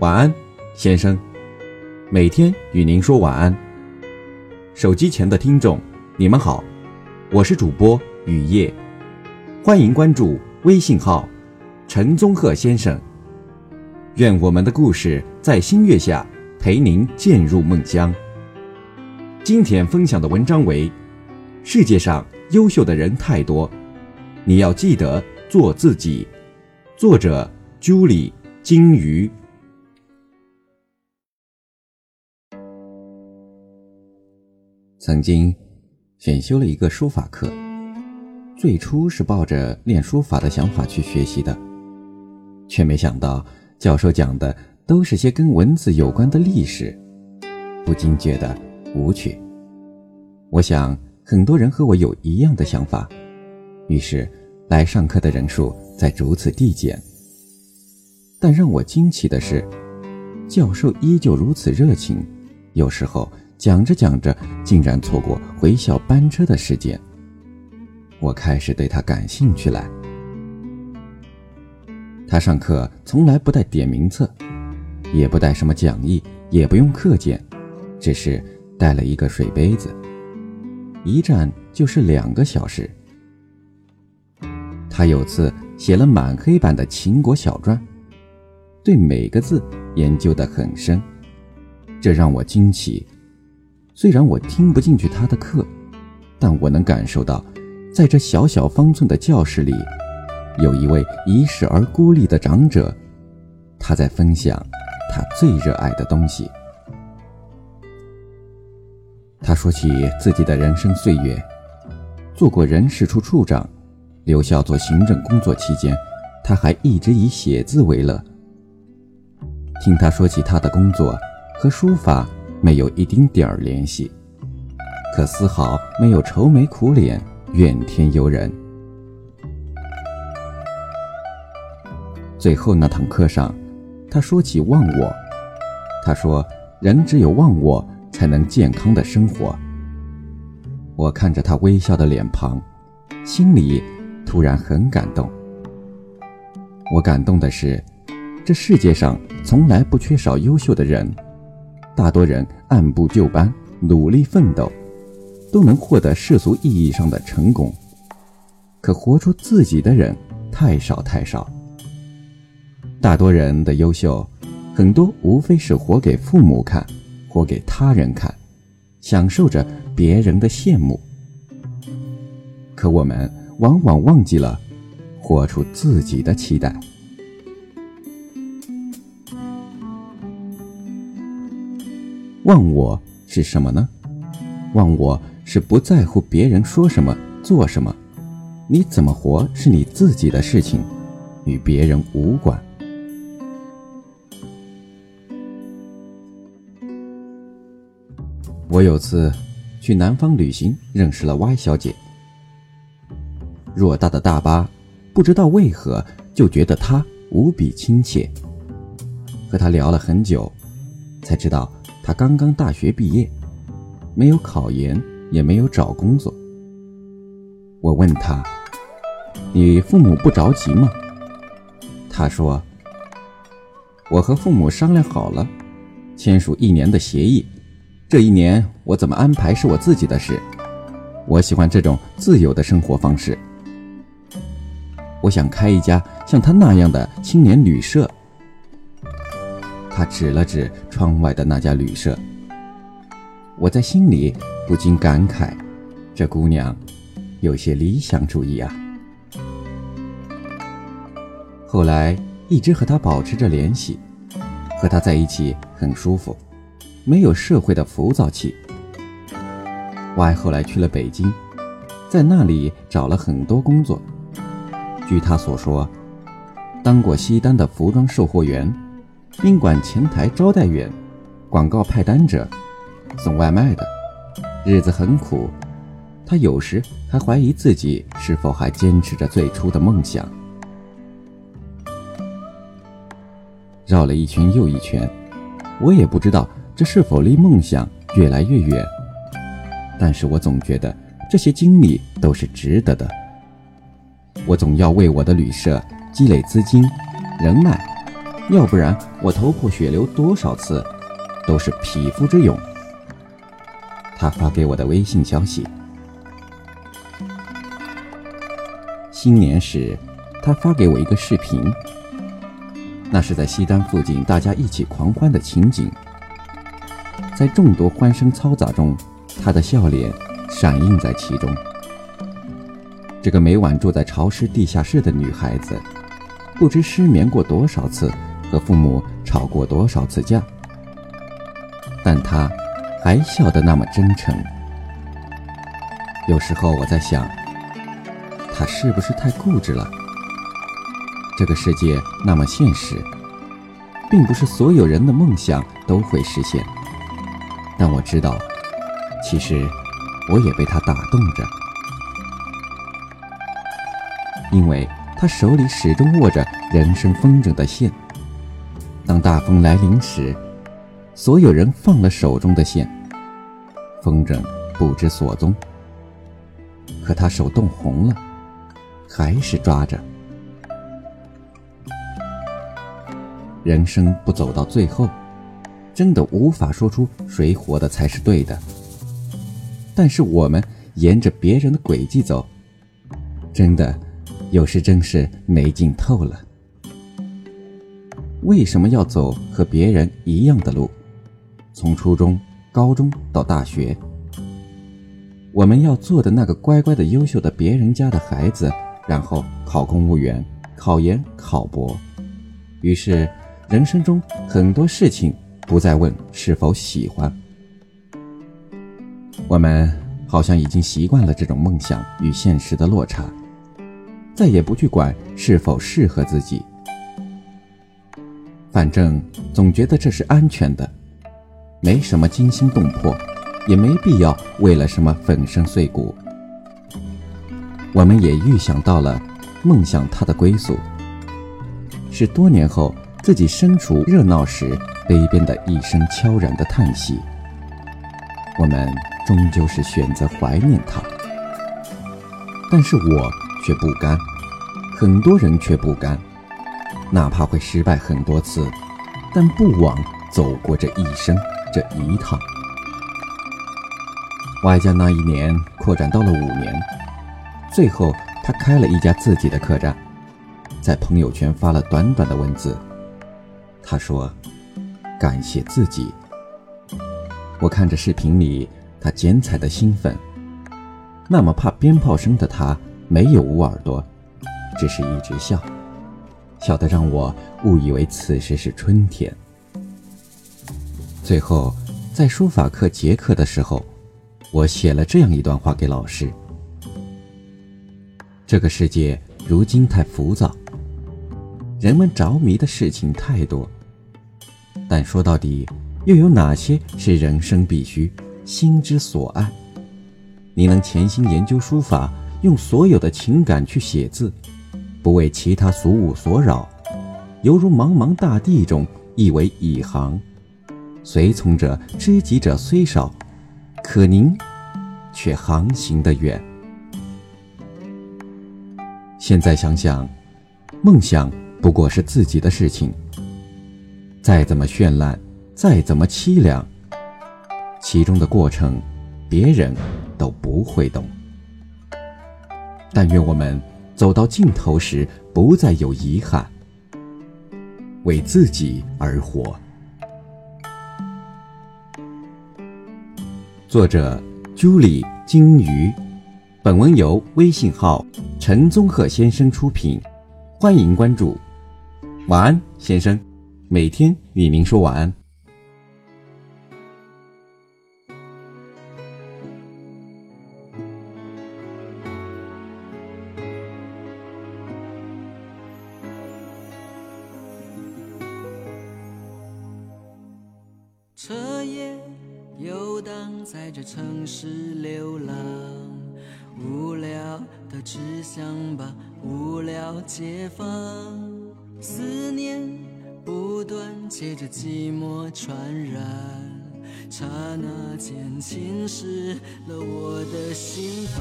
晚安，先生。每天与您说晚安。手机前的听众，你们好，我是主播雨夜，欢迎关注微信号“陈宗鹤先生”。愿我们的故事在星月下陪您渐入梦乡。今天分享的文章为：世界上优秀的人太多，你要记得做自己。作者：朱莉金鱼。曾经选修了一个书法课，最初是抱着练书法的想法去学习的，却没想到教授讲的都是些跟文字有关的历史，不禁觉得无趣。我想很多人和我有一样的想法，于是来上课的人数在逐次递减。但让我惊奇的是，教授依旧如此热情，有时候。讲着讲着，竟然错过回校班车的时间。我开始对他感兴趣来。他上课从来不带点名册，也不带什么讲义，也不用课件，只是带了一个水杯子，一站就是两个小时。他有次写了满黑板的秦国小传，对每个字研究得很深，这让我惊奇。虽然我听不进去他的课，但我能感受到，在这小小方寸的教室里，有一位遗世而孤立的长者，他在分享他最热爱的东西。他说起自己的人生岁月，做过人事处处长，留校做行政工作期间，他还一直以写字为乐。听他说起他的工作和书法。没有一丁点儿联系，可丝毫没有愁眉苦脸、怨天尤人。最后那堂课上，他说起忘我，他说：“人只有忘我，才能健康的生活。”我看着他微笑的脸庞，心里突然很感动。我感动的是，这世界上从来不缺少优秀的人。大多人按部就班、努力奋斗，都能获得世俗意义上的成功。可活出自己的人太少太少。大多人的优秀，很多无非是活给父母看，活给他人看，享受着别人的羡慕。可我们往往忘记了活出自己的期待。忘我是什么呢？忘我是不在乎别人说什么、做什么，你怎么活是你自己的事情，与别人无关。我有次去南方旅行，认识了 Y 小姐。偌大的大巴，不知道为何就觉得她无比亲切。和她聊了很久，才知道。他刚刚大学毕业，没有考研，也没有找工作。我问他：“你父母不着急吗？”他说：“我和父母商量好了，签署一年的协议。这一年我怎么安排是我自己的事。我喜欢这种自由的生活方式。我想开一家像他那样的青年旅社。”他指了指窗外的那家旅社，我在心里不禁感慨：这姑娘有些理想主义啊。后来一直和她保持着联系，和她在一起很舒服，没有社会的浮躁气。Y 后来去了北京，在那里找了很多工作。据他所说，当过西单的服装售货员。宾馆前台招待员，广告派单者，送外卖的，日子很苦。他有时还怀疑自己是否还坚持着最初的梦想。绕了一圈又一圈，我也不知道这是否离梦想越来越远。但是我总觉得这些经历都是值得的。我总要为我的旅社积累资金、人脉。要不然我头破血流多少次，都是匹夫之勇。他发给我的微信消息。新年时，他发给我一个视频，那是在西单附近大家一起狂欢的情景。在众多欢声嘈杂中，他的笑脸闪映在其中。这个每晚住在潮湿地下室的女孩子，不知失眠过多少次。和父母吵过多少次架，但他还笑得那么真诚。有时候我在想，他是不是太固执了？这个世界那么现实，并不是所有人的梦想都会实现。但我知道，其实我也被他打动着，因为他手里始终握着人生风筝的线。当大风来临时，所有人放了手中的线，风筝不知所踪。可他手冻红了，还是抓着。人生不走到最后，真的无法说出谁活的才是对的。但是我们沿着别人的轨迹走，真的有时真是没劲透了。为什么要走和别人一样的路？从初中、高中到大学，我们要做的那个乖乖的、优秀的别人家的孩子，然后考公务员、考研、考博。于是，人生中很多事情不再问是否喜欢，我们好像已经习惯了这种梦想与现实的落差，再也不去管是否适合自己。反正总觉得这是安全的，没什么惊心动魄，也没必要为了什么粉身碎骨。我们也预想到了梦想它的归宿，是多年后自己身处热闹时，悲边的一声悄然的叹息。我们终究是选择怀念它，但是我却不甘，很多人却不甘。哪怕会失败很多次，但不枉走过这一生这一趟。外加那一年扩展到了五年，最后他开了一家自己的客栈，在朋友圈发了短短的文字。他说：“感谢自己。”我看着视频里他剪彩的兴奋，那么怕鞭炮声的他没有捂耳朵，只是一直笑。小得让我误以为此时是春天。最后，在书法课结课的时候，我写了这样一段话给老师：这个世界如今太浮躁，人们着迷的事情太多，但说到底，又有哪些是人生必须、心之所爱？你能潜心研究书法，用所有的情感去写字。不为其他俗物所扰，犹如茫茫大地中一为一行，随从者、知己者虽少，可您却航行的远。现在想想，梦想不过是自己的事情，再怎么绚烂，再怎么凄凉，其中的过程，别人都不会懂。但愿我们。走到尽头时，不再有遗憾，为自己而活。作者朱莉金鱼，本文由微信号陈宗鹤先生出品，欢迎关注。晚安，先生，每天与您说晚安。在这城市流浪，无聊的只想把无聊解放。思念不断，借着寂寞传染，刹那间侵蚀了我的心房。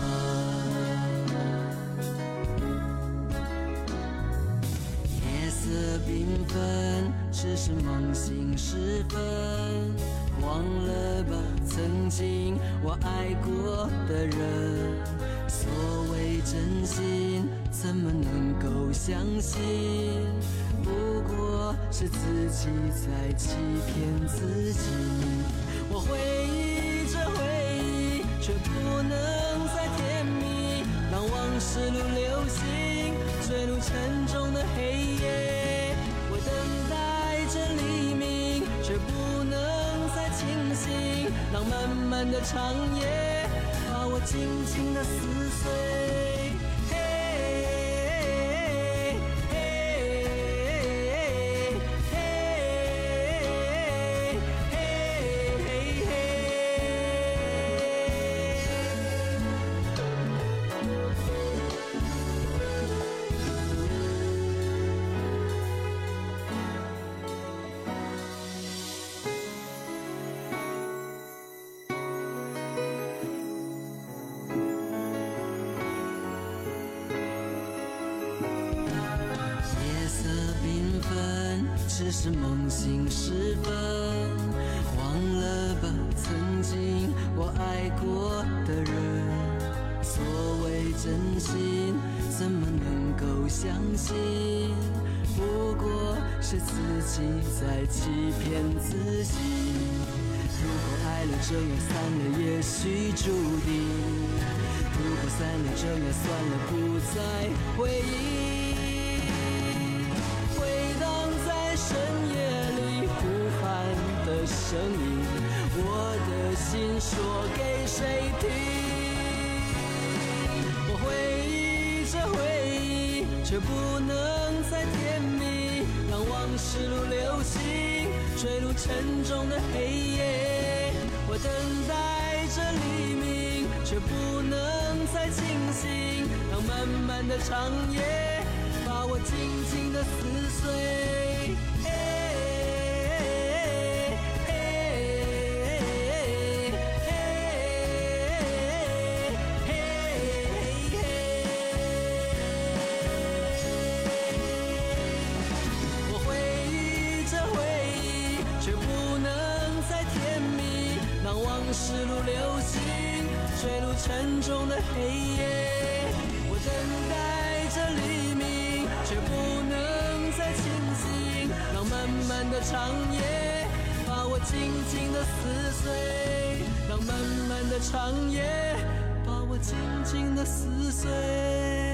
夜色缤纷，只是梦醒时分。忘了吧，曾经我爱过的人。所谓真心，怎么能够相信？不过是自己在欺骗自己。我回忆着回忆，却不能再甜蜜。让往事如流星，坠入沉重的黑夜。让漫漫的长夜把我紧紧的撕碎。只是梦醒时分。忘了吧，曾经我爱过的人。所谓真心，怎么能够相信？不过是自己在欺骗自己。如果爱了这样散了，也许注定。如果散了这样算了，不再回忆。声音，我的心说给谁听？我回忆着回忆，却不能再甜蜜，让往事如流星，坠入沉重的黑夜。我等待着黎明，却不能再清醒，让漫漫的长夜把我紧紧的撕碎。沉重的黑夜。我等待着黎明，却不能再清醒，让漫漫的长夜把我紧紧的撕碎，让漫漫的长夜把我紧紧的撕碎。